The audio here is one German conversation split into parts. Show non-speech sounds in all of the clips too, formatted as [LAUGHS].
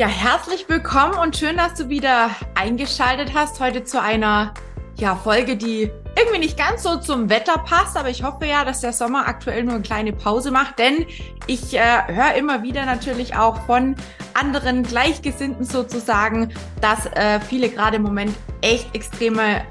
Ja, herzlich willkommen und schön, dass du wieder eingeschaltet hast heute zu einer ja, Folge, die irgendwie nicht ganz so zum Wetter passt, aber ich hoffe ja, dass der Sommer aktuell nur eine kleine Pause macht, denn ich äh, höre immer wieder natürlich auch von anderen Gleichgesinnten sozusagen, dass äh, viele gerade im Moment echt extreme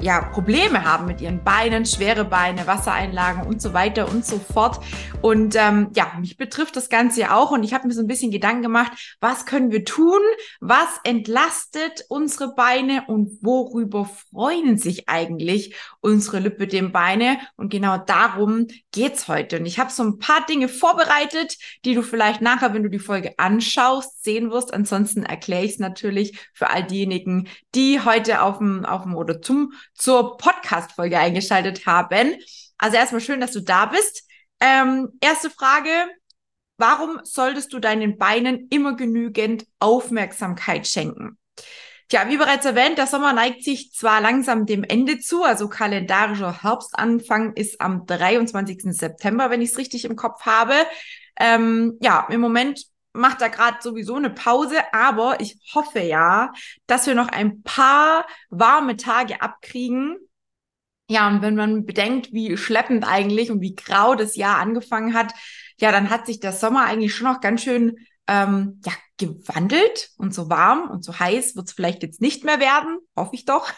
ja, Probleme haben mit ihren Beinen, schwere Beine, Wassereinlagen und so weiter und so fort. Und ähm, ja, mich betrifft das Ganze ja auch und ich habe mir so ein bisschen Gedanken gemacht, was können wir tun, was entlastet unsere Beine und worüber freuen sich eigentlich unsere Lipödem-Beine und genau darum geht's heute. Und ich habe so ein paar Dinge vorbereitet, die du vielleicht nachher, wenn du die Folge anschaust, sehen wirst. Ansonsten erkläre ich es natürlich für all diejenigen, die heute auf dem, auf dem oder zum zur Podcast-Folge eingeschaltet haben. Also erstmal schön, dass du da bist. Ähm, erste Frage. Warum solltest du deinen Beinen immer genügend Aufmerksamkeit schenken? Tja, wie bereits erwähnt, der Sommer neigt sich zwar langsam dem Ende zu, also kalendarischer Herbstanfang ist am 23. September, wenn ich es richtig im Kopf habe. Ähm, ja, im Moment macht da gerade sowieso eine Pause, aber ich hoffe ja, dass wir noch ein paar warme Tage abkriegen. Ja, und wenn man bedenkt, wie schleppend eigentlich und wie grau das Jahr angefangen hat, ja, dann hat sich der Sommer eigentlich schon noch ganz schön ähm, ja, gewandelt und so warm und so heiß wird es vielleicht jetzt nicht mehr werden, hoffe ich doch.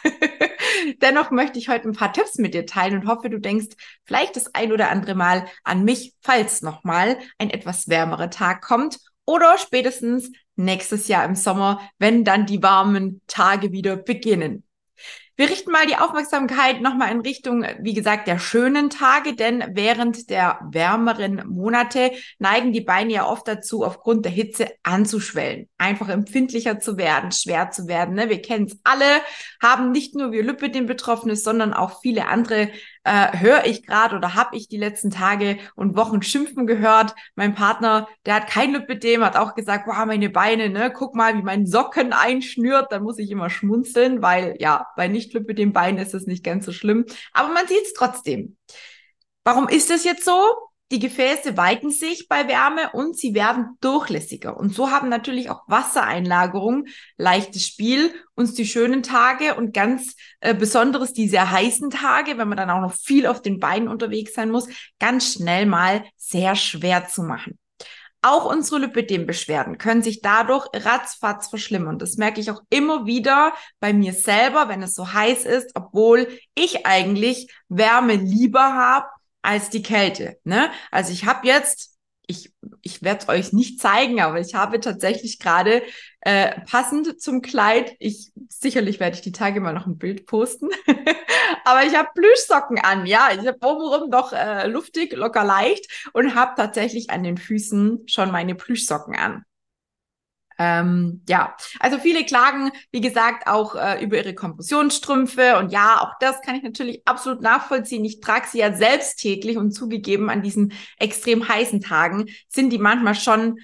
[LAUGHS] Dennoch möchte ich heute ein paar Tipps mit dir teilen und hoffe, du denkst vielleicht das ein oder andere Mal an mich, falls nochmal ein etwas wärmerer Tag kommt oder spätestens nächstes Jahr im Sommer, wenn dann die warmen Tage wieder beginnen. Wir richten mal die Aufmerksamkeit nochmal in Richtung, wie gesagt, der schönen Tage, denn während der wärmeren Monate neigen die Beine ja oft dazu, aufgrund der Hitze anzuschwellen, einfach empfindlicher zu werden, schwer zu werden. Ne? Wir kennen es alle, haben nicht nur wir Lipidem Betroffenes, sondern auch viele andere äh, höre ich gerade oder habe ich die letzten Tage und Wochen schimpfen gehört. Mein Partner, der hat kein Lipidem, hat auch gesagt, wow, meine Beine, ne, guck mal, wie mein Socken einschnürt. Dann muss ich immer schmunzeln, weil ja, bei Nicht-Lipidem-Beinen ist es nicht ganz so schlimm. Aber man sieht es trotzdem. Warum ist es jetzt so? Die Gefäße weiten sich bei Wärme und sie werden durchlässiger. Und so haben natürlich auch Wassereinlagerungen leichtes Spiel, uns die schönen Tage und ganz äh, besonderes die sehr heißen Tage, wenn man dann auch noch viel auf den Beinen unterwegs sein muss, ganz schnell mal sehr schwer zu machen. Auch unsere Lipidem-Beschwerden können sich dadurch ratzfatz verschlimmern. Das merke ich auch immer wieder bei mir selber, wenn es so heiß ist, obwohl ich eigentlich Wärme lieber habe als die Kälte. Ne? Also ich habe jetzt, ich, ich werde es euch nicht zeigen, aber ich habe tatsächlich gerade äh, passend zum Kleid, ich sicherlich werde ich die Tage mal noch ein Bild posten, [LAUGHS] aber ich habe Plüschsocken an, ja, ich habe obenrum doch äh, luftig, locker leicht und habe tatsächlich an den Füßen schon meine Plüschsocken an. Ähm, ja, also viele klagen, wie gesagt, auch äh, über ihre Kompressionsstrümpfe. Und ja, auch das kann ich natürlich absolut nachvollziehen. Ich trage sie ja selbst täglich und zugegeben an diesen extrem heißen Tagen sind die manchmal schon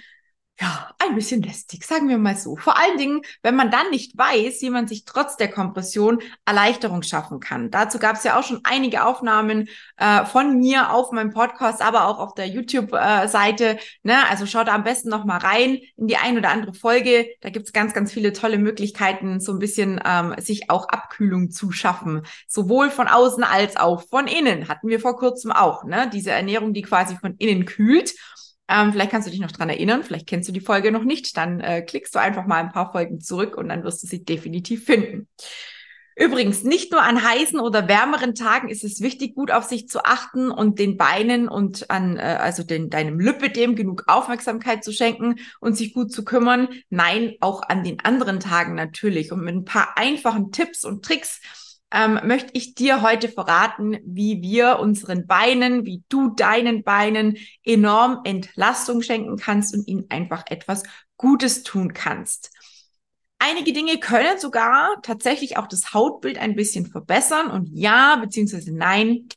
ja, ein bisschen lästig, sagen wir mal so. Vor allen Dingen, wenn man dann nicht weiß, wie man sich trotz der Kompression Erleichterung schaffen kann. Dazu gab es ja auch schon einige Aufnahmen äh, von mir auf meinem Podcast, aber auch auf der YouTube-Seite. Ne? Also schaut da am besten noch mal rein in die ein oder andere Folge. Da gibt's ganz, ganz viele tolle Möglichkeiten, so ein bisschen ähm, sich auch Abkühlung zu schaffen. Sowohl von außen als auch von innen. Hatten wir vor kurzem auch, ne? Diese Ernährung, die quasi von innen kühlt. Ähm, vielleicht kannst du dich noch dran erinnern, vielleicht kennst du die Folge noch nicht. Dann äh, klickst du einfach mal ein paar Folgen zurück und dann wirst du sie definitiv finden. Übrigens, nicht nur an heißen oder wärmeren Tagen ist es wichtig, gut auf sich zu achten und den Beinen und an, äh, also den, deinem Lipidem genug Aufmerksamkeit zu schenken und sich gut zu kümmern. Nein, auch an den anderen Tagen natürlich. Und mit ein paar einfachen Tipps und Tricks ähm, möchte ich dir heute verraten, wie wir unseren Beinen, wie du deinen Beinen enorm Entlastung schenken kannst und ihnen einfach etwas Gutes tun kannst. Einige Dinge können sogar tatsächlich auch das Hautbild ein bisschen verbessern und ja, beziehungsweise nein,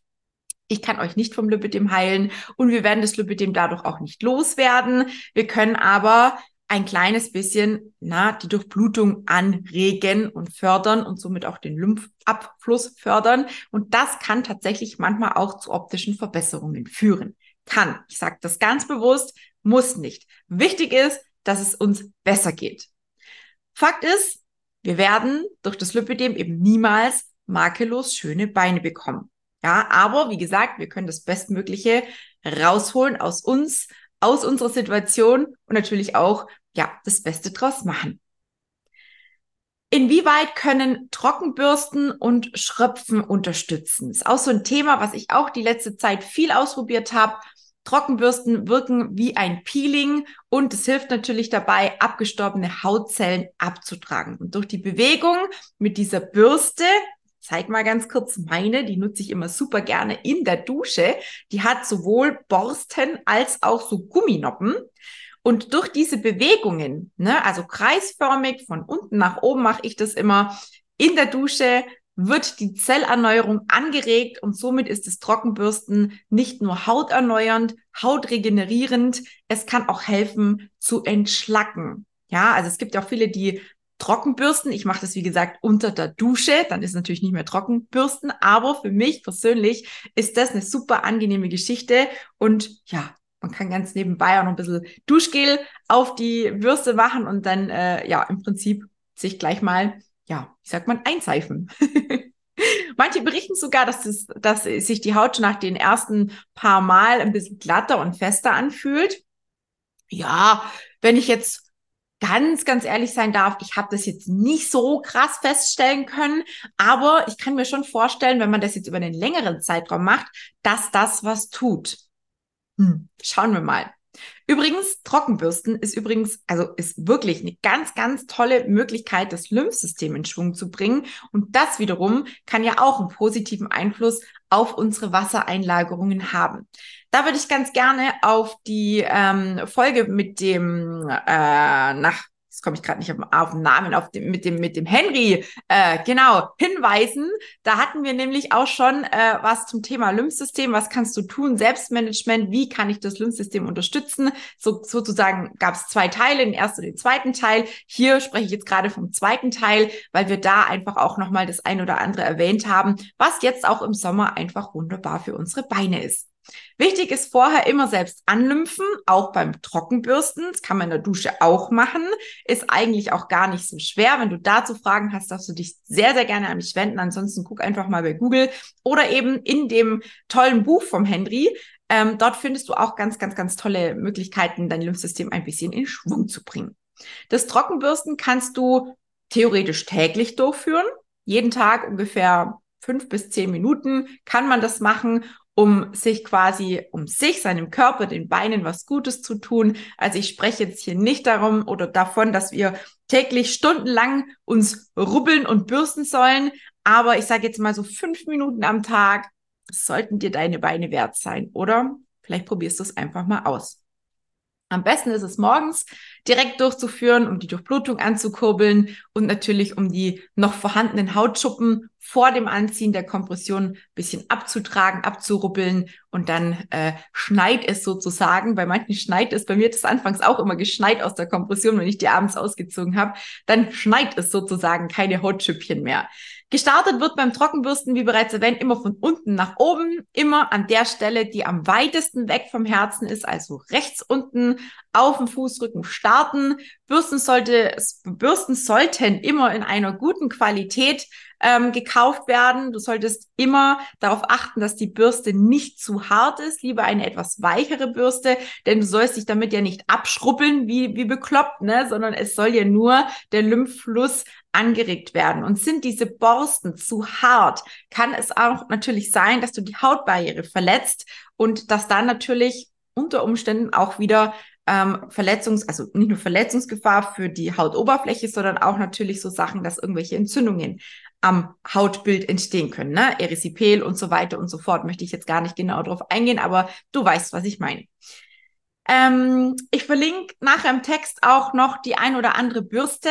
ich kann euch nicht vom Lipidem heilen und wir werden das Lipidem dadurch auch nicht loswerden. Wir können aber ein kleines bisschen na, die Durchblutung anregen und fördern und somit auch den Lymphabfluss fördern. Und das kann tatsächlich manchmal auch zu optischen Verbesserungen führen. Kann. Ich sage das ganz bewusst, muss nicht. Wichtig ist, dass es uns besser geht. Fakt ist, wir werden durch das Lipidem eben niemals makellos schöne Beine bekommen. Ja, aber wie gesagt, wir können das Bestmögliche rausholen aus uns, aus unserer Situation und natürlich auch, ja, das Beste draus machen. Inwieweit können Trockenbürsten und Schröpfen unterstützen? Ist auch so ein Thema, was ich auch die letzte Zeit viel ausprobiert habe. Trockenbürsten wirken wie ein Peeling und es hilft natürlich dabei, abgestorbene Hautzellen abzutragen. Und durch die Bewegung mit dieser Bürste zeig mal ganz kurz meine, die nutze ich immer super gerne in der Dusche. Die hat sowohl Borsten als auch so Gumminoppen. Und durch diese Bewegungen, ne, also kreisförmig von unten nach oben mache ich das immer in der Dusche, wird die Zellerneuerung angeregt und somit ist das Trockenbürsten nicht nur hauterneuernd, hautregenerierend, es kann auch helfen zu entschlacken. Ja, also es gibt ja auch viele, die Trockenbürsten. Ich mache das, wie gesagt, unter der Dusche. Dann ist natürlich nicht mehr Trockenbürsten. Aber für mich persönlich ist das eine super angenehme Geschichte. Und ja, man kann ganz nebenbei auch noch ein bisschen Duschgel auf die Bürste machen und dann, äh, ja, im Prinzip sich gleich mal, ja, wie sagt man, einseifen. [LAUGHS] Manche berichten sogar, dass, das, dass sich die Haut schon nach den ersten paar Mal ein bisschen glatter und fester anfühlt. Ja, wenn ich jetzt ganz, ganz ehrlich sein darf, ich habe das jetzt nicht so krass feststellen können, aber ich kann mir schon vorstellen, wenn man das jetzt über einen längeren Zeitraum macht, dass das was tut. Hm, schauen wir mal. Übrigens, Trockenbürsten ist übrigens, also ist wirklich eine ganz, ganz tolle Möglichkeit, das Lymphsystem in Schwung zu bringen. Und das wiederum kann ja auch einen positiven Einfluss auf unsere Wassereinlagerungen haben. Da würde ich ganz gerne auf die ähm, Folge mit dem äh, nach jetzt komme ich gerade nicht auf, auf, den Namen, auf dem, mit dem, mit dem Henry, äh, genau, hinweisen. Da hatten wir nämlich auch schon äh, was zum Thema Lymphsystem. Was kannst du tun? Selbstmanagement. Wie kann ich das Lymphsystem unterstützen? So, sozusagen gab es zwei Teile, den ersten und den zweiten Teil. Hier spreche ich jetzt gerade vom zweiten Teil, weil wir da einfach auch nochmal das ein oder andere erwähnt haben, was jetzt auch im Sommer einfach wunderbar für unsere Beine ist. Wichtig ist vorher immer selbst anlymphen, auch beim Trockenbürsten. Das kann man in der Dusche auch machen. Ist eigentlich auch gar nicht so schwer. Wenn du dazu Fragen hast, darfst du dich sehr, sehr gerne an mich wenden. Ansonsten guck einfach mal bei Google oder eben in dem tollen Buch vom Henry. Ähm, dort findest du auch ganz, ganz, ganz tolle Möglichkeiten, dein Lymphsystem ein bisschen in Schwung zu bringen. Das Trockenbürsten kannst du theoretisch täglich durchführen. Jeden Tag ungefähr fünf bis zehn Minuten kann man das machen um sich quasi, um sich, seinem Körper, den Beinen was Gutes zu tun. Also ich spreche jetzt hier nicht darum oder davon, dass wir täglich stundenlang uns rubbeln und bürsten sollen. Aber ich sage jetzt mal so fünf Minuten am Tag sollten dir deine Beine wert sein, oder? Vielleicht probierst du es einfach mal aus. Am besten ist es morgens direkt durchzuführen, um die Durchblutung anzukurbeln und natürlich um die noch vorhandenen Hautschuppen vor dem Anziehen der Kompression ein bisschen abzutragen, abzurubbeln und dann äh, schneit es sozusagen. Bei manchen schneit es, bei mir hat es anfangs auch immer geschneit aus der Kompression, wenn ich die abends ausgezogen habe. Dann schneit es sozusagen keine Hautschüppchen mehr. Gestartet wird beim Trockenbürsten, wie bereits erwähnt, immer von unten nach oben, immer an der Stelle, die am weitesten weg vom Herzen ist, also rechts unten auf dem Fußrücken starten. Bürsten, sollte, Bürsten sollten immer in einer guten Qualität ähm, gekauft werden. Du solltest immer darauf achten, dass die Bürste nicht zu hart ist, lieber eine etwas weichere Bürste, denn du sollst dich damit ja nicht abschrubbeln wie, wie bekloppt, ne? sondern es soll ja nur der Lymphfluss angeregt werden. Und sind diese Borsten zu hart, kann es auch natürlich sein, dass du die Hautbarriere verletzt und dass dann natürlich unter Umständen auch wieder ähm, Verletzungs-, also nicht nur Verletzungsgefahr für die Hautoberfläche, sondern auch natürlich so Sachen, dass irgendwelche Entzündungen am Hautbild entstehen können, ne? Erythipel und so weiter und so fort. Möchte ich jetzt gar nicht genau darauf eingehen, aber du weißt, was ich meine. Ähm, ich verlinke nachher im Text auch noch die ein oder andere Bürste,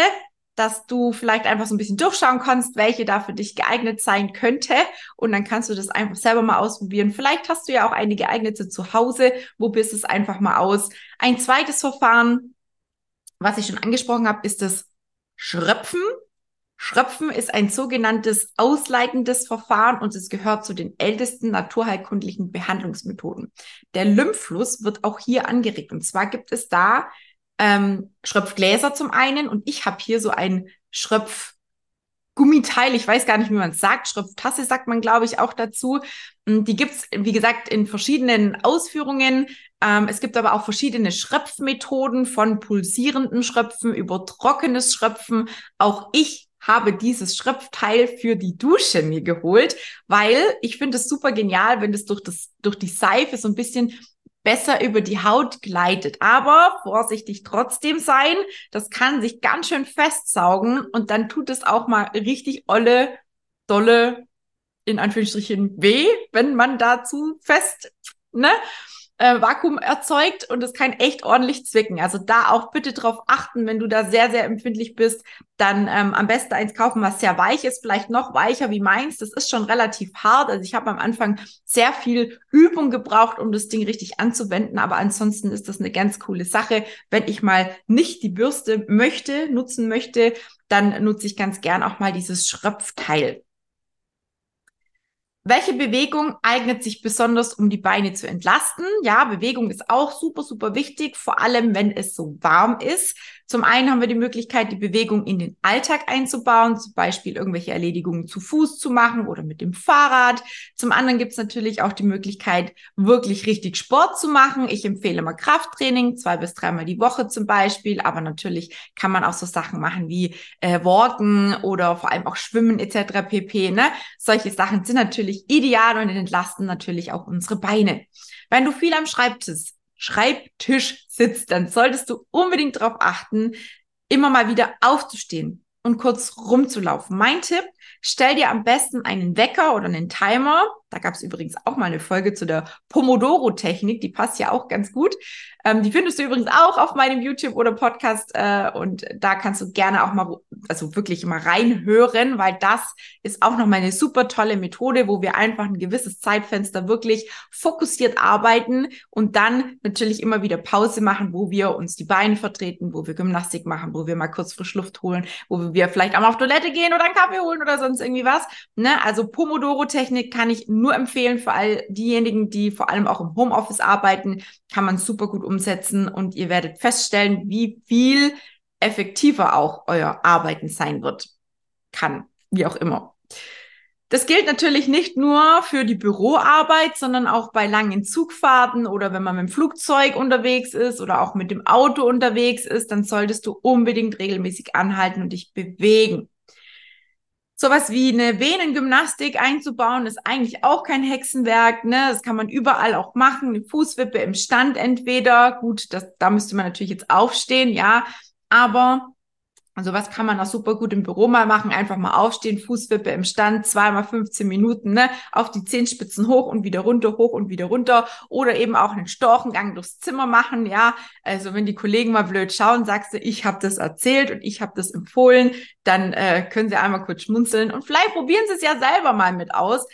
dass du vielleicht einfach so ein bisschen durchschauen kannst, welche da für dich geeignet sein könnte. Und dann kannst du das einfach selber mal ausprobieren. Vielleicht hast du ja auch eine geeignete zu Hause. Wo bist es einfach mal aus? Ein zweites Verfahren, was ich schon angesprochen habe, ist das Schröpfen. Schröpfen ist ein sogenanntes ausleitendes Verfahren und es gehört zu den ältesten naturheilkundlichen Behandlungsmethoden. Der Lymphfluss wird auch hier angeregt. Und zwar gibt es da ähm, Schröpfgläser zum einen und ich habe hier so ein Schröpf Gummiteil, ich weiß gar nicht, wie man es sagt, Schröpftasse sagt man, glaube ich, auch dazu. Mm, die gibt's wie gesagt, in verschiedenen Ausführungen. Ähm, es gibt aber auch verschiedene Schröpfmethoden von pulsierenden Schröpfen über trockenes Schröpfen. Auch ich habe dieses Schröpfteil für die Dusche mir geholt, weil ich finde es super genial, wenn das durch das durch die Seife so ein bisschen besser über die Haut gleitet. Aber vorsichtig trotzdem sein, das kann sich ganz schön festsaugen und dann tut es auch mal richtig olle, dolle, in Anführungsstrichen weh, wenn man dazu fest, ne? Äh, Vakuum erzeugt und es kann echt ordentlich zwicken. Also da auch bitte drauf achten, wenn du da sehr, sehr empfindlich bist, dann ähm, am besten eins kaufen, was sehr weich ist, vielleicht noch weicher wie meins. Das ist schon relativ hart. Also ich habe am Anfang sehr viel Übung gebraucht, um das Ding richtig anzuwenden, aber ansonsten ist das eine ganz coole Sache. Wenn ich mal nicht die Bürste möchte, nutzen möchte, dann nutze ich ganz gern auch mal dieses Schröpfteil. Welche Bewegung eignet sich besonders, um die Beine zu entlasten? Ja, Bewegung ist auch super, super wichtig, vor allem wenn es so warm ist. Zum einen haben wir die Möglichkeit, die Bewegung in den Alltag einzubauen, zum Beispiel irgendwelche Erledigungen zu Fuß zu machen oder mit dem Fahrrad. Zum anderen gibt es natürlich auch die Möglichkeit, wirklich richtig Sport zu machen. Ich empfehle mal Krafttraining, zwei bis dreimal die Woche zum Beispiel, aber natürlich kann man auch so Sachen machen wie äh, Walken oder vor allem auch Schwimmen etc. pp. Ne? Solche Sachen sind natürlich ideal und entlasten natürlich auch unsere Beine. Wenn du viel am Schreibtisch Schreibtisch sitzt, dann solltest du unbedingt darauf achten, immer mal wieder aufzustehen und kurz rumzulaufen. Mein Tipp, stell dir am besten einen Wecker oder einen Timer. Da gab es übrigens auch mal eine Folge zu der Pomodoro-Technik, die passt ja auch ganz gut. Ähm, die findest du übrigens auch auf meinem YouTube oder Podcast äh, und da kannst du gerne auch mal, also wirklich mal reinhören, weil das ist auch noch mal eine super tolle Methode, wo wir einfach ein gewisses Zeitfenster wirklich fokussiert arbeiten und dann natürlich immer wieder Pause machen, wo wir uns die Beine vertreten, wo wir Gymnastik machen, wo wir mal kurz frisch Luft holen, wo wir vielleicht auch mal auf Toilette gehen oder einen Kaffee holen oder sonst irgendwie was. Ne? Also Pomodoro-Technik kann ich nur empfehlen für all diejenigen, die vor allem auch im Homeoffice arbeiten, kann man super gut umsetzen und ihr werdet feststellen, wie viel effektiver auch euer Arbeiten sein wird. Kann, wie auch immer. Das gilt natürlich nicht nur für die Büroarbeit, sondern auch bei langen Zugfahrten oder wenn man mit dem Flugzeug unterwegs ist oder auch mit dem Auto unterwegs ist, dann solltest du unbedingt regelmäßig anhalten und dich bewegen. Sowas wie eine Venengymnastik einzubauen, ist eigentlich auch kein Hexenwerk. Ne? Das kann man überall auch machen. Eine Fußwippe im Stand entweder. Gut, das, da müsste man natürlich jetzt aufstehen, ja. Aber also was kann man auch super gut im Büro mal machen? Einfach mal aufstehen, Fußwippe im Stand, zweimal 15 Minuten, ne? Auf die Zehenspitzen hoch und wieder runter, hoch und wieder runter. Oder eben auch einen Storchengang durchs Zimmer machen, ja. Also wenn die Kollegen mal blöd schauen, sagst du, ich habe das erzählt und ich habe das empfohlen, dann äh, können sie einmal kurz schmunzeln und vielleicht probieren sie es ja selber mal mit aus.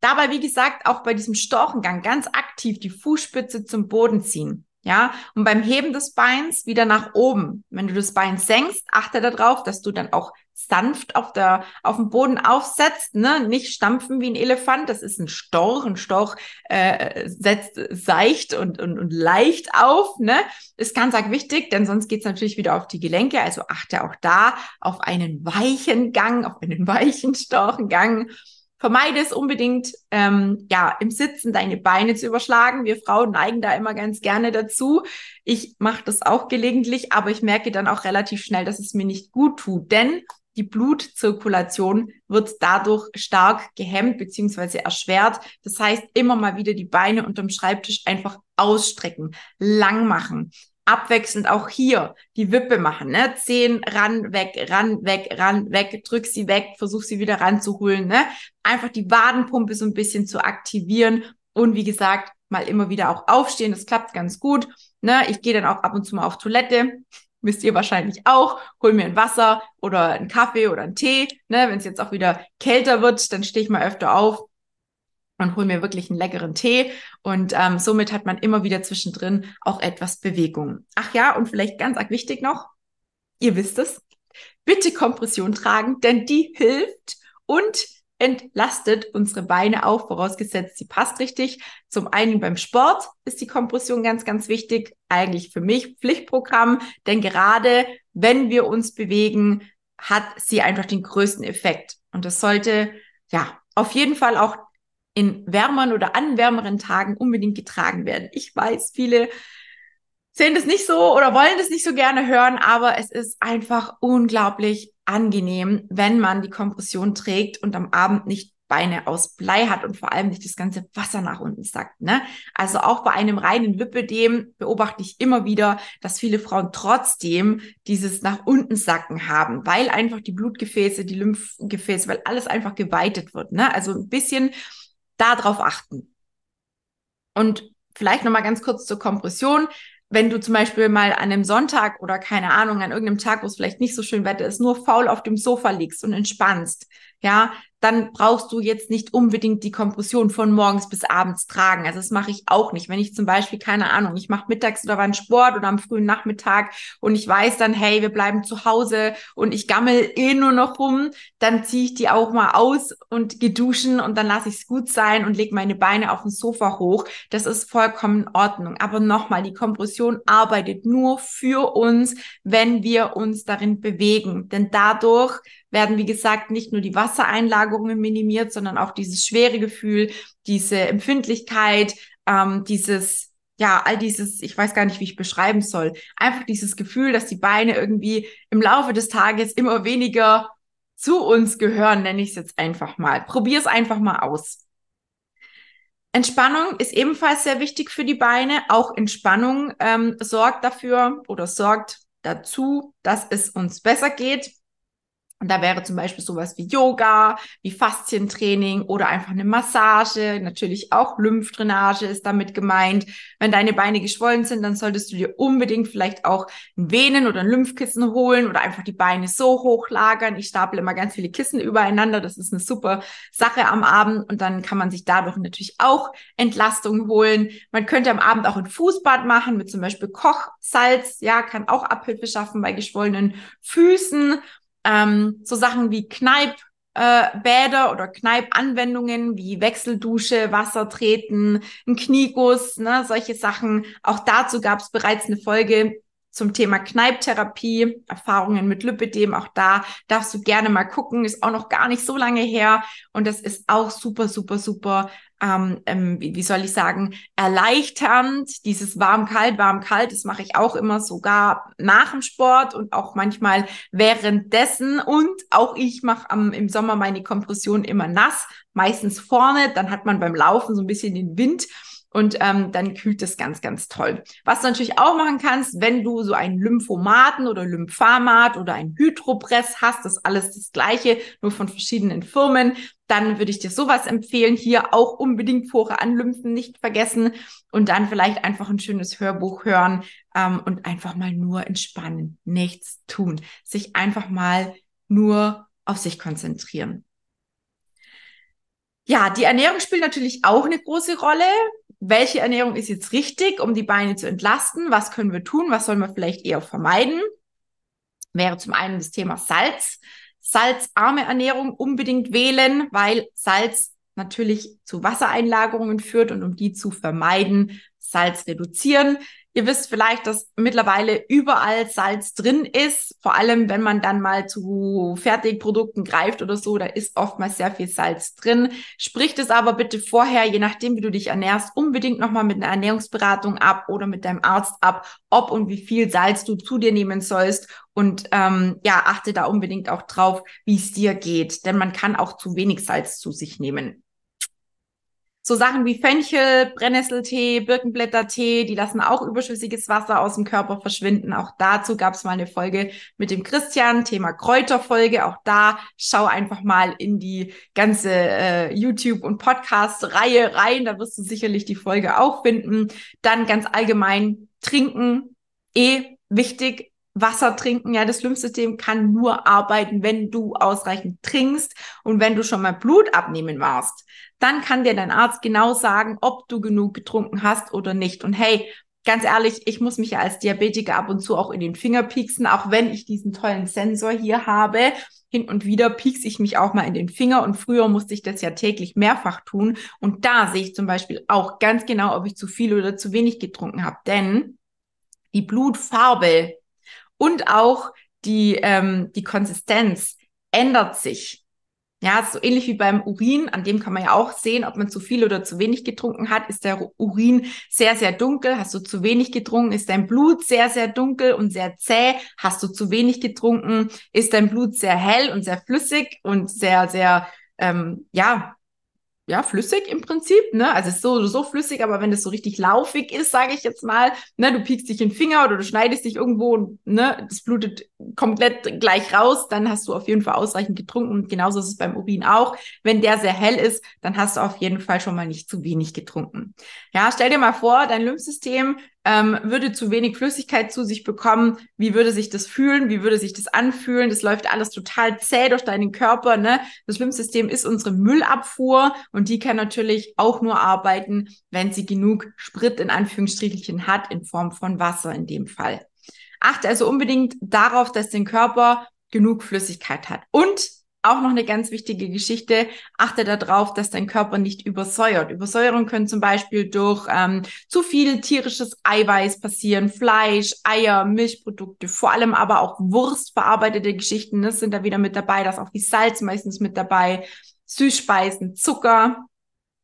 Dabei, wie gesagt, auch bei diesem Storchengang ganz aktiv die Fußspitze zum Boden ziehen. Ja, und beim Heben des Beins wieder nach oben. Wenn du das Bein senkst, achte darauf, dass du dann auch sanft auf der, auf dem Boden aufsetzt, ne? Nicht stampfen wie ein Elefant. Das ist ein Storch. Ein Storch äh, setzt seicht und, und, und leicht auf, ne? Ist ganz arg wichtig, denn sonst geht's natürlich wieder auf die Gelenke. Also achte auch da auf einen weichen Gang, auf einen [LAUGHS] weichen Storchengang. Vermeide es unbedingt, ähm, ja, im Sitzen deine Beine zu überschlagen. Wir Frauen neigen da immer ganz gerne dazu. Ich mache das auch gelegentlich, aber ich merke dann auch relativ schnell, dass es mir nicht gut tut, denn die Blutzirkulation wird dadurch stark gehemmt bzw. erschwert. Das heißt, immer mal wieder die Beine unterm Schreibtisch einfach ausstrecken, lang machen abwechselnd auch hier die Wippe machen, ne? Zehen ran, weg, ran, weg, ran, weg, drück sie weg, versuch sie wieder ranzuholen, ne? Einfach die Wadenpumpe so ein bisschen zu aktivieren und wie gesagt, mal immer wieder auch aufstehen, das klappt ganz gut, ne? Ich gehe dann auch ab und zu mal auf Toilette, wisst ihr wahrscheinlich auch, hol mir ein Wasser oder einen Kaffee oder einen Tee, ne? Wenn es jetzt auch wieder kälter wird, dann stehe ich mal öfter auf, und hol mir wirklich einen leckeren Tee. Und ähm, somit hat man immer wieder zwischendrin auch etwas Bewegung. Ach ja, und vielleicht ganz arg wichtig noch, ihr wisst es, bitte Kompression tragen, denn die hilft und entlastet unsere Beine auch, vorausgesetzt, sie passt richtig. Zum einen beim Sport ist die Kompression ganz, ganz wichtig. Eigentlich für mich Pflichtprogramm, denn gerade wenn wir uns bewegen, hat sie einfach den größten Effekt. Und das sollte, ja, auf jeden Fall auch in wärmeren oder an wärmeren Tagen unbedingt getragen werden. Ich weiß, viele sehen das nicht so oder wollen das nicht so gerne hören, aber es ist einfach unglaublich angenehm, wenn man die Kompression trägt und am Abend nicht Beine aus Blei hat und vor allem nicht das ganze Wasser nach unten sackt. Ne? Also auch bei einem reinen Lipödem beobachte ich immer wieder, dass viele Frauen trotzdem dieses nach unten sacken haben, weil einfach die Blutgefäße, die Lymphgefäße, weil alles einfach geweitet wird. Ne? Also ein bisschen darauf achten. Und vielleicht noch mal ganz kurz zur Kompression wenn du zum Beispiel mal an einem Sonntag oder keine Ahnung, an irgendeinem Tag, wo es vielleicht nicht so schön Wetter ist, nur faul auf dem Sofa liegst und entspannst, ja, dann brauchst du jetzt nicht unbedingt die Kompression von morgens bis abends tragen. Also das mache ich auch nicht. Wenn ich zum Beispiel, keine Ahnung, ich mache mittags oder wann Sport oder am frühen Nachmittag und ich weiß dann, hey, wir bleiben zu Hause und ich gammel eh nur noch rum, dann ziehe ich die auch mal aus und geduschen und dann lasse ich es gut sein und lege meine Beine auf dem Sofa hoch. Das ist vollkommen in Ordnung. Aber nochmal, die Kompression arbeitet nur für uns, wenn wir uns darin bewegen. Denn dadurch werden, wie gesagt, nicht nur die Wassereinlagerungen minimiert, sondern auch dieses schwere Gefühl, diese Empfindlichkeit, ähm, dieses ja, all dieses, ich weiß gar nicht, wie ich beschreiben soll, einfach dieses Gefühl, dass die Beine irgendwie im Laufe des Tages immer weniger zu uns gehören, nenne ich es jetzt einfach mal. Probier es einfach mal aus. Entspannung ist ebenfalls sehr wichtig für die Beine. Auch Entspannung ähm, sorgt dafür oder sorgt dazu, dass es uns besser geht. Und da wäre zum Beispiel sowas wie Yoga, wie Faszientraining oder einfach eine Massage. Natürlich auch Lymphdrainage ist damit gemeint. Wenn deine Beine geschwollen sind, dann solltest du dir unbedingt vielleicht auch ein Venen- oder ein Lymphkissen holen oder einfach die Beine so hochlagern. Ich staple immer ganz viele Kissen übereinander. Das ist eine super Sache am Abend. Und dann kann man sich dadurch natürlich auch Entlastung holen. Man könnte am Abend auch ein Fußbad machen mit zum Beispiel Kochsalz. Ja, kann auch Abhilfe schaffen bei geschwollenen Füßen ähm, so Sachen wie Kneipp, äh, Bäder oder Kneipp-Anwendungen wie Wechseldusche, Wasser treten, ein Knieguss, ne, solche Sachen. Auch dazu gab es bereits eine Folge zum Thema Kneipptherapie, Erfahrungen mit Lipidem. Auch da darfst du gerne mal gucken. Ist auch noch gar nicht so lange her. Und das ist auch super, super, super ähm, ähm, wie, wie soll ich sagen, erleichternd. Dieses warm-kalt, warm-kalt, das mache ich auch immer sogar nach dem Sport und auch manchmal währenddessen. Und auch ich mache am, im Sommer meine Kompression immer nass, meistens vorne. Dann hat man beim Laufen so ein bisschen den Wind und ähm, dann kühlt es ganz, ganz toll. Was du natürlich auch machen kannst, wenn du so einen Lymphomaten oder Lymphamat oder ein Hydropress hast, das ist alles das gleiche, nur von verschiedenen Firmen, dann würde ich dir sowas empfehlen. Hier auch unbedingt Pore anlymphen nicht vergessen und dann vielleicht einfach ein schönes Hörbuch hören ähm, und einfach mal nur entspannen, nichts tun, sich einfach mal nur auf sich konzentrieren. Ja, die Ernährung spielt natürlich auch eine große Rolle welche Ernährung ist jetzt richtig, um die Beine zu entlasten? Was können wir tun? Was sollen wir vielleicht eher vermeiden? Wäre zum einen das Thema Salz. Salzarme Ernährung unbedingt wählen, weil Salz natürlich zu Wassereinlagerungen führt und um die zu vermeiden, Salz reduzieren. Ihr wisst vielleicht, dass mittlerweile überall Salz drin ist. Vor allem, wenn man dann mal zu Fertigprodukten greift oder so, da ist oftmals sehr viel Salz drin. Spricht es aber bitte vorher, je nachdem, wie du dich ernährst, unbedingt nochmal mit einer Ernährungsberatung ab oder mit deinem Arzt ab, ob und wie viel Salz du zu dir nehmen sollst. Und ähm, ja, achte da unbedingt auch drauf, wie es dir geht. Denn man kann auch zu wenig Salz zu sich nehmen. So Sachen wie Fenchel, Brennnesseltee, Birkenblättertee, die lassen auch überschüssiges Wasser aus dem Körper verschwinden. Auch dazu gab es mal eine Folge mit dem Christian, Thema Kräuterfolge. Auch da schau einfach mal in die ganze äh, YouTube- und Podcast-Reihe rein. Da wirst du sicherlich die Folge auch finden. Dann ganz allgemein trinken, eh wichtig. Wasser trinken, ja, das Lymphsystem kann nur arbeiten, wenn du ausreichend trinkst und wenn du schon mal Blut abnehmen warst dann kann dir dein Arzt genau sagen, ob du genug getrunken hast oder nicht. Und hey, ganz ehrlich, ich muss mich ja als Diabetiker ab und zu auch in den Finger pieksen, auch wenn ich diesen tollen Sensor hier habe. Hin und wieder piekse ich mich auch mal in den Finger und früher musste ich das ja täglich mehrfach tun. Und da sehe ich zum Beispiel auch ganz genau, ob ich zu viel oder zu wenig getrunken habe. Denn die Blutfarbe und auch die, ähm, die Konsistenz ändert sich. Ja, so ähnlich wie beim Urin, an dem kann man ja auch sehen, ob man zu viel oder zu wenig getrunken hat. Ist der Urin sehr, sehr dunkel? Hast du zu wenig getrunken? Ist dein Blut sehr, sehr dunkel und sehr zäh? Hast du zu wenig getrunken? Ist dein Blut sehr hell und sehr flüssig und sehr, sehr, ähm, ja, ja, flüssig im Prinzip, ne? Also es ist so, so flüssig, aber wenn es so richtig laufig ist, sage ich jetzt mal, ne, du piekst dich in den Finger oder du schneidest dich irgendwo ne, das blutet komplett gleich raus, dann hast du auf jeden Fall ausreichend getrunken. Und genauso ist es beim Urin auch. Wenn der sehr hell ist, dann hast du auf jeden Fall schon mal nicht zu wenig getrunken. Ja, stell dir mal vor, dein Lymphsystem ähm, würde zu wenig Flüssigkeit zu sich bekommen, wie würde sich das fühlen, wie würde sich das anfühlen? Das läuft alles total zäh durch deinen Körper. Ne? Das Lymphsystem ist unsere Müllabfuhr und die kann natürlich auch nur arbeiten, wenn sie genug Sprit in Anführungsstrichelchen hat, in Form von Wasser in dem Fall. Achte also unbedingt darauf, dass dein Körper genug Flüssigkeit hat. Und auch noch eine ganz wichtige Geschichte. Achte darauf, dass dein Körper nicht übersäuert. Übersäuerung können zum Beispiel durch ähm, zu viel tierisches Eiweiß passieren, Fleisch, Eier, Milchprodukte, vor allem aber auch Wurstverarbeitete Geschichten ne, sind da wieder mit dabei. Da ist auch die Salz meistens mit dabei, Süßspeisen, Zucker.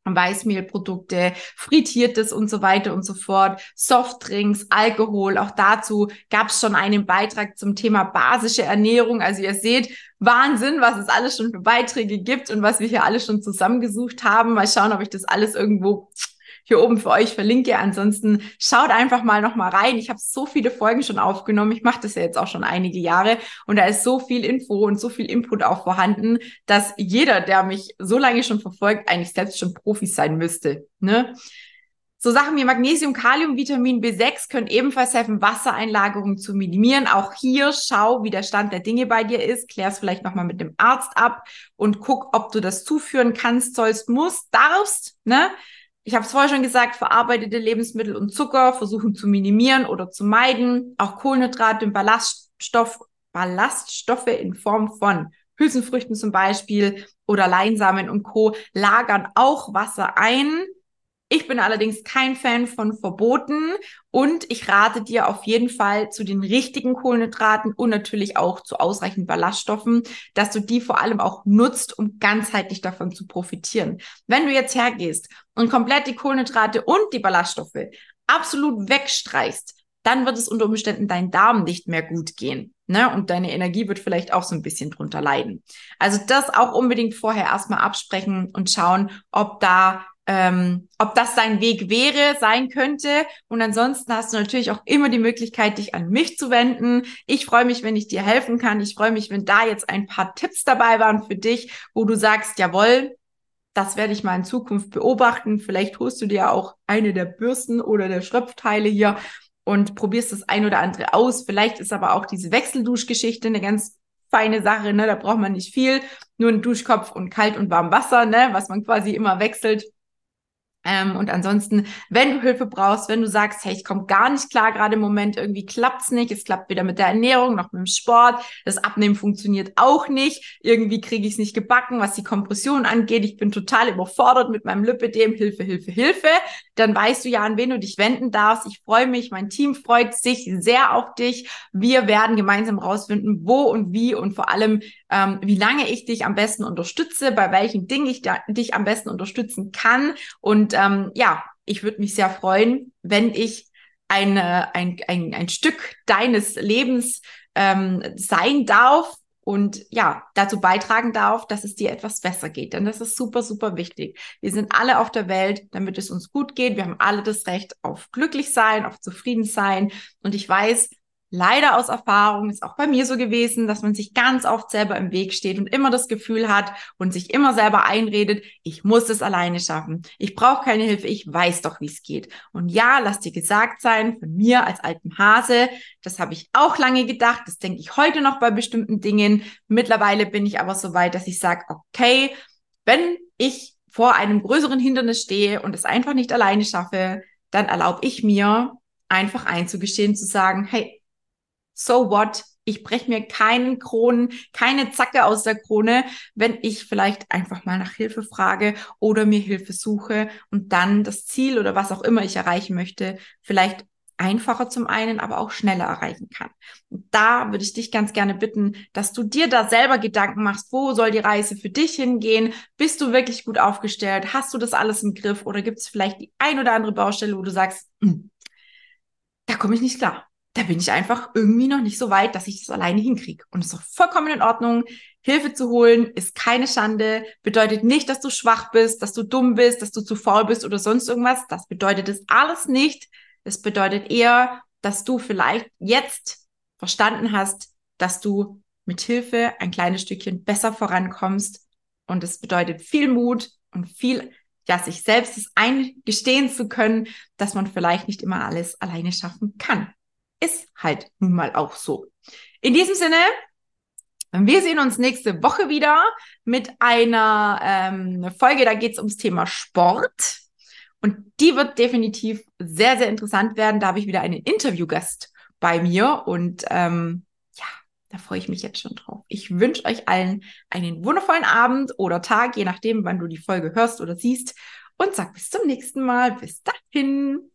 Weißmehlprodukte, frittiertes und so weiter und so fort, Softdrinks, Alkohol. Auch dazu gab es schon einen Beitrag zum Thema basische Ernährung. Also ihr seht, Wahnsinn, was es alles schon für Beiträge gibt und was wir hier alles schon zusammengesucht haben. Mal schauen, ob ich das alles irgendwo hier oben für euch verlinke. Ansonsten schaut einfach mal noch mal rein. Ich habe so viele Folgen schon aufgenommen. Ich mache das ja jetzt auch schon einige Jahre und da ist so viel Info und so viel Input auch vorhanden, dass jeder, der mich so lange schon verfolgt, eigentlich selbst schon Profis sein müsste. Ne? So Sachen wie Magnesium, Kalium, Vitamin B6 können ebenfalls helfen, Wassereinlagerungen zu minimieren. Auch hier schau, wie der Stand der Dinge bei dir ist. Klär es vielleicht nochmal mit dem Arzt ab und guck, ob du das zuführen kannst, sollst, musst, darfst. Ne? Ich habe es vorher schon gesagt, verarbeitete Lebensmittel und Zucker versuchen zu minimieren oder zu meiden. Auch Kohlenhydrate und Ballaststoff, Ballaststoffe in Form von Hülsenfrüchten zum Beispiel oder Leinsamen und Co. lagern auch Wasser ein ich bin allerdings kein Fan von Verboten und ich rate dir auf jeden Fall zu den richtigen Kohlenhydraten und natürlich auch zu ausreichend Ballaststoffen, dass du die vor allem auch nutzt, um ganzheitlich davon zu profitieren. Wenn du jetzt hergehst und komplett die Kohlenhydrate und die Ballaststoffe absolut wegstreichst, dann wird es unter Umständen dein Darm nicht mehr gut gehen. Ne? Und deine Energie wird vielleicht auch so ein bisschen drunter leiden. Also das auch unbedingt vorher erstmal absprechen und schauen, ob da ähm, ob das dein Weg wäre, sein könnte. Und ansonsten hast du natürlich auch immer die Möglichkeit, dich an mich zu wenden. Ich freue mich, wenn ich dir helfen kann. Ich freue mich, wenn da jetzt ein paar Tipps dabei waren für dich, wo du sagst, jawohl, das werde ich mal in Zukunft beobachten. Vielleicht holst du dir auch eine der Bürsten oder der Schröpfteile hier und probierst das ein oder andere aus. Vielleicht ist aber auch diese Wechselduschgeschichte eine ganz feine Sache, ne? Da braucht man nicht viel, nur einen Duschkopf und kalt und warm Wasser, ne? Was man quasi immer wechselt. Ähm, und ansonsten, wenn du Hilfe brauchst, wenn du sagst, hey, ich komme gar nicht klar, gerade im Moment irgendwie klappt's nicht, es klappt weder mit der Ernährung noch mit dem Sport, das Abnehmen funktioniert auch nicht, irgendwie kriege ich es nicht gebacken, was die Kompression angeht, ich bin total überfordert mit meinem Lipidem, Hilfe, Hilfe, Hilfe, dann weißt du ja, an wen du dich wenden darfst. Ich freue mich, mein Team freut sich sehr auf dich. Wir werden gemeinsam rausfinden, wo und wie und vor allem, ähm, wie lange ich dich am besten unterstütze, bei welchen Dingen ich dich am besten unterstützen kann und und ähm, ja, ich würde mich sehr freuen, wenn ich eine, ein, ein, ein Stück deines Lebens ähm, sein darf und ja, dazu beitragen darf, dass es dir etwas besser geht. Denn das ist super, super wichtig. Wir sind alle auf der Welt, damit es uns gut geht. Wir haben alle das Recht auf glücklich sein, auf zufrieden sein. Und ich weiß, leider aus Erfahrung, ist auch bei mir so gewesen, dass man sich ganz oft selber im Weg steht und immer das Gefühl hat und sich immer selber einredet, ich muss es alleine schaffen. Ich brauche keine Hilfe, ich weiß doch, wie es geht. Und ja, lass dir gesagt sein, von mir als altem Hase, das habe ich auch lange gedacht, das denke ich heute noch bei bestimmten Dingen. Mittlerweile bin ich aber so weit, dass ich sage, okay, wenn ich vor einem größeren Hindernis stehe und es einfach nicht alleine schaffe, dann erlaube ich mir, einfach einzugestehen, zu sagen, hey, so what? Ich breche mir keinen Kronen, keine Zacke aus der Krone, wenn ich vielleicht einfach mal nach Hilfe frage oder mir Hilfe suche und dann das Ziel oder was auch immer ich erreichen möchte, vielleicht einfacher zum einen, aber auch schneller erreichen kann. Und da würde ich dich ganz gerne bitten, dass du dir da selber Gedanken machst, wo soll die Reise für dich hingehen? Bist du wirklich gut aufgestellt? Hast du das alles im Griff? Oder gibt es vielleicht die ein oder andere Baustelle, wo du sagst, hm, da komme ich nicht klar. Da bin ich einfach irgendwie noch nicht so weit, dass ich das alleine hinkriege. Und es ist auch vollkommen in Ordnung. Hilfe zu holen ist keine Schande, bedeutet nicht, dass du schwach bist, dass du dumm bist, dass du zu faul bist oder sonst irgendwas. Das bedeutet es alles nicht. Es bedeutet eher, dass du vielleicht jetzt verstanden hast, dass du mit Hilfe ein kleines Stückchen besser vorankommst. Und es bedeutet viel Mut und viel, ja, sich selbst es eingestehen zu können, dass man vielleicht nicht immer alles alleine schaffen kann. Ist halt nun mal auch so. In diesem Sinne, wir sehen uns nächste Woche wieder mit einer ähm, Folge, da geht es ums Thema Sport. Und die wird definitiv sehr, sehr interessant werden. Da habe ich wieder einen Interviewgast bei mir und ähm, ja, da freue ich mich jetzt schon drauf. Ich wünsche euch allen einen wundervollen Abend oder Tag, je nachdem, wann du die Folge hörst oder siehst. Und sag bis zum nächsten Mal. Bis dahin.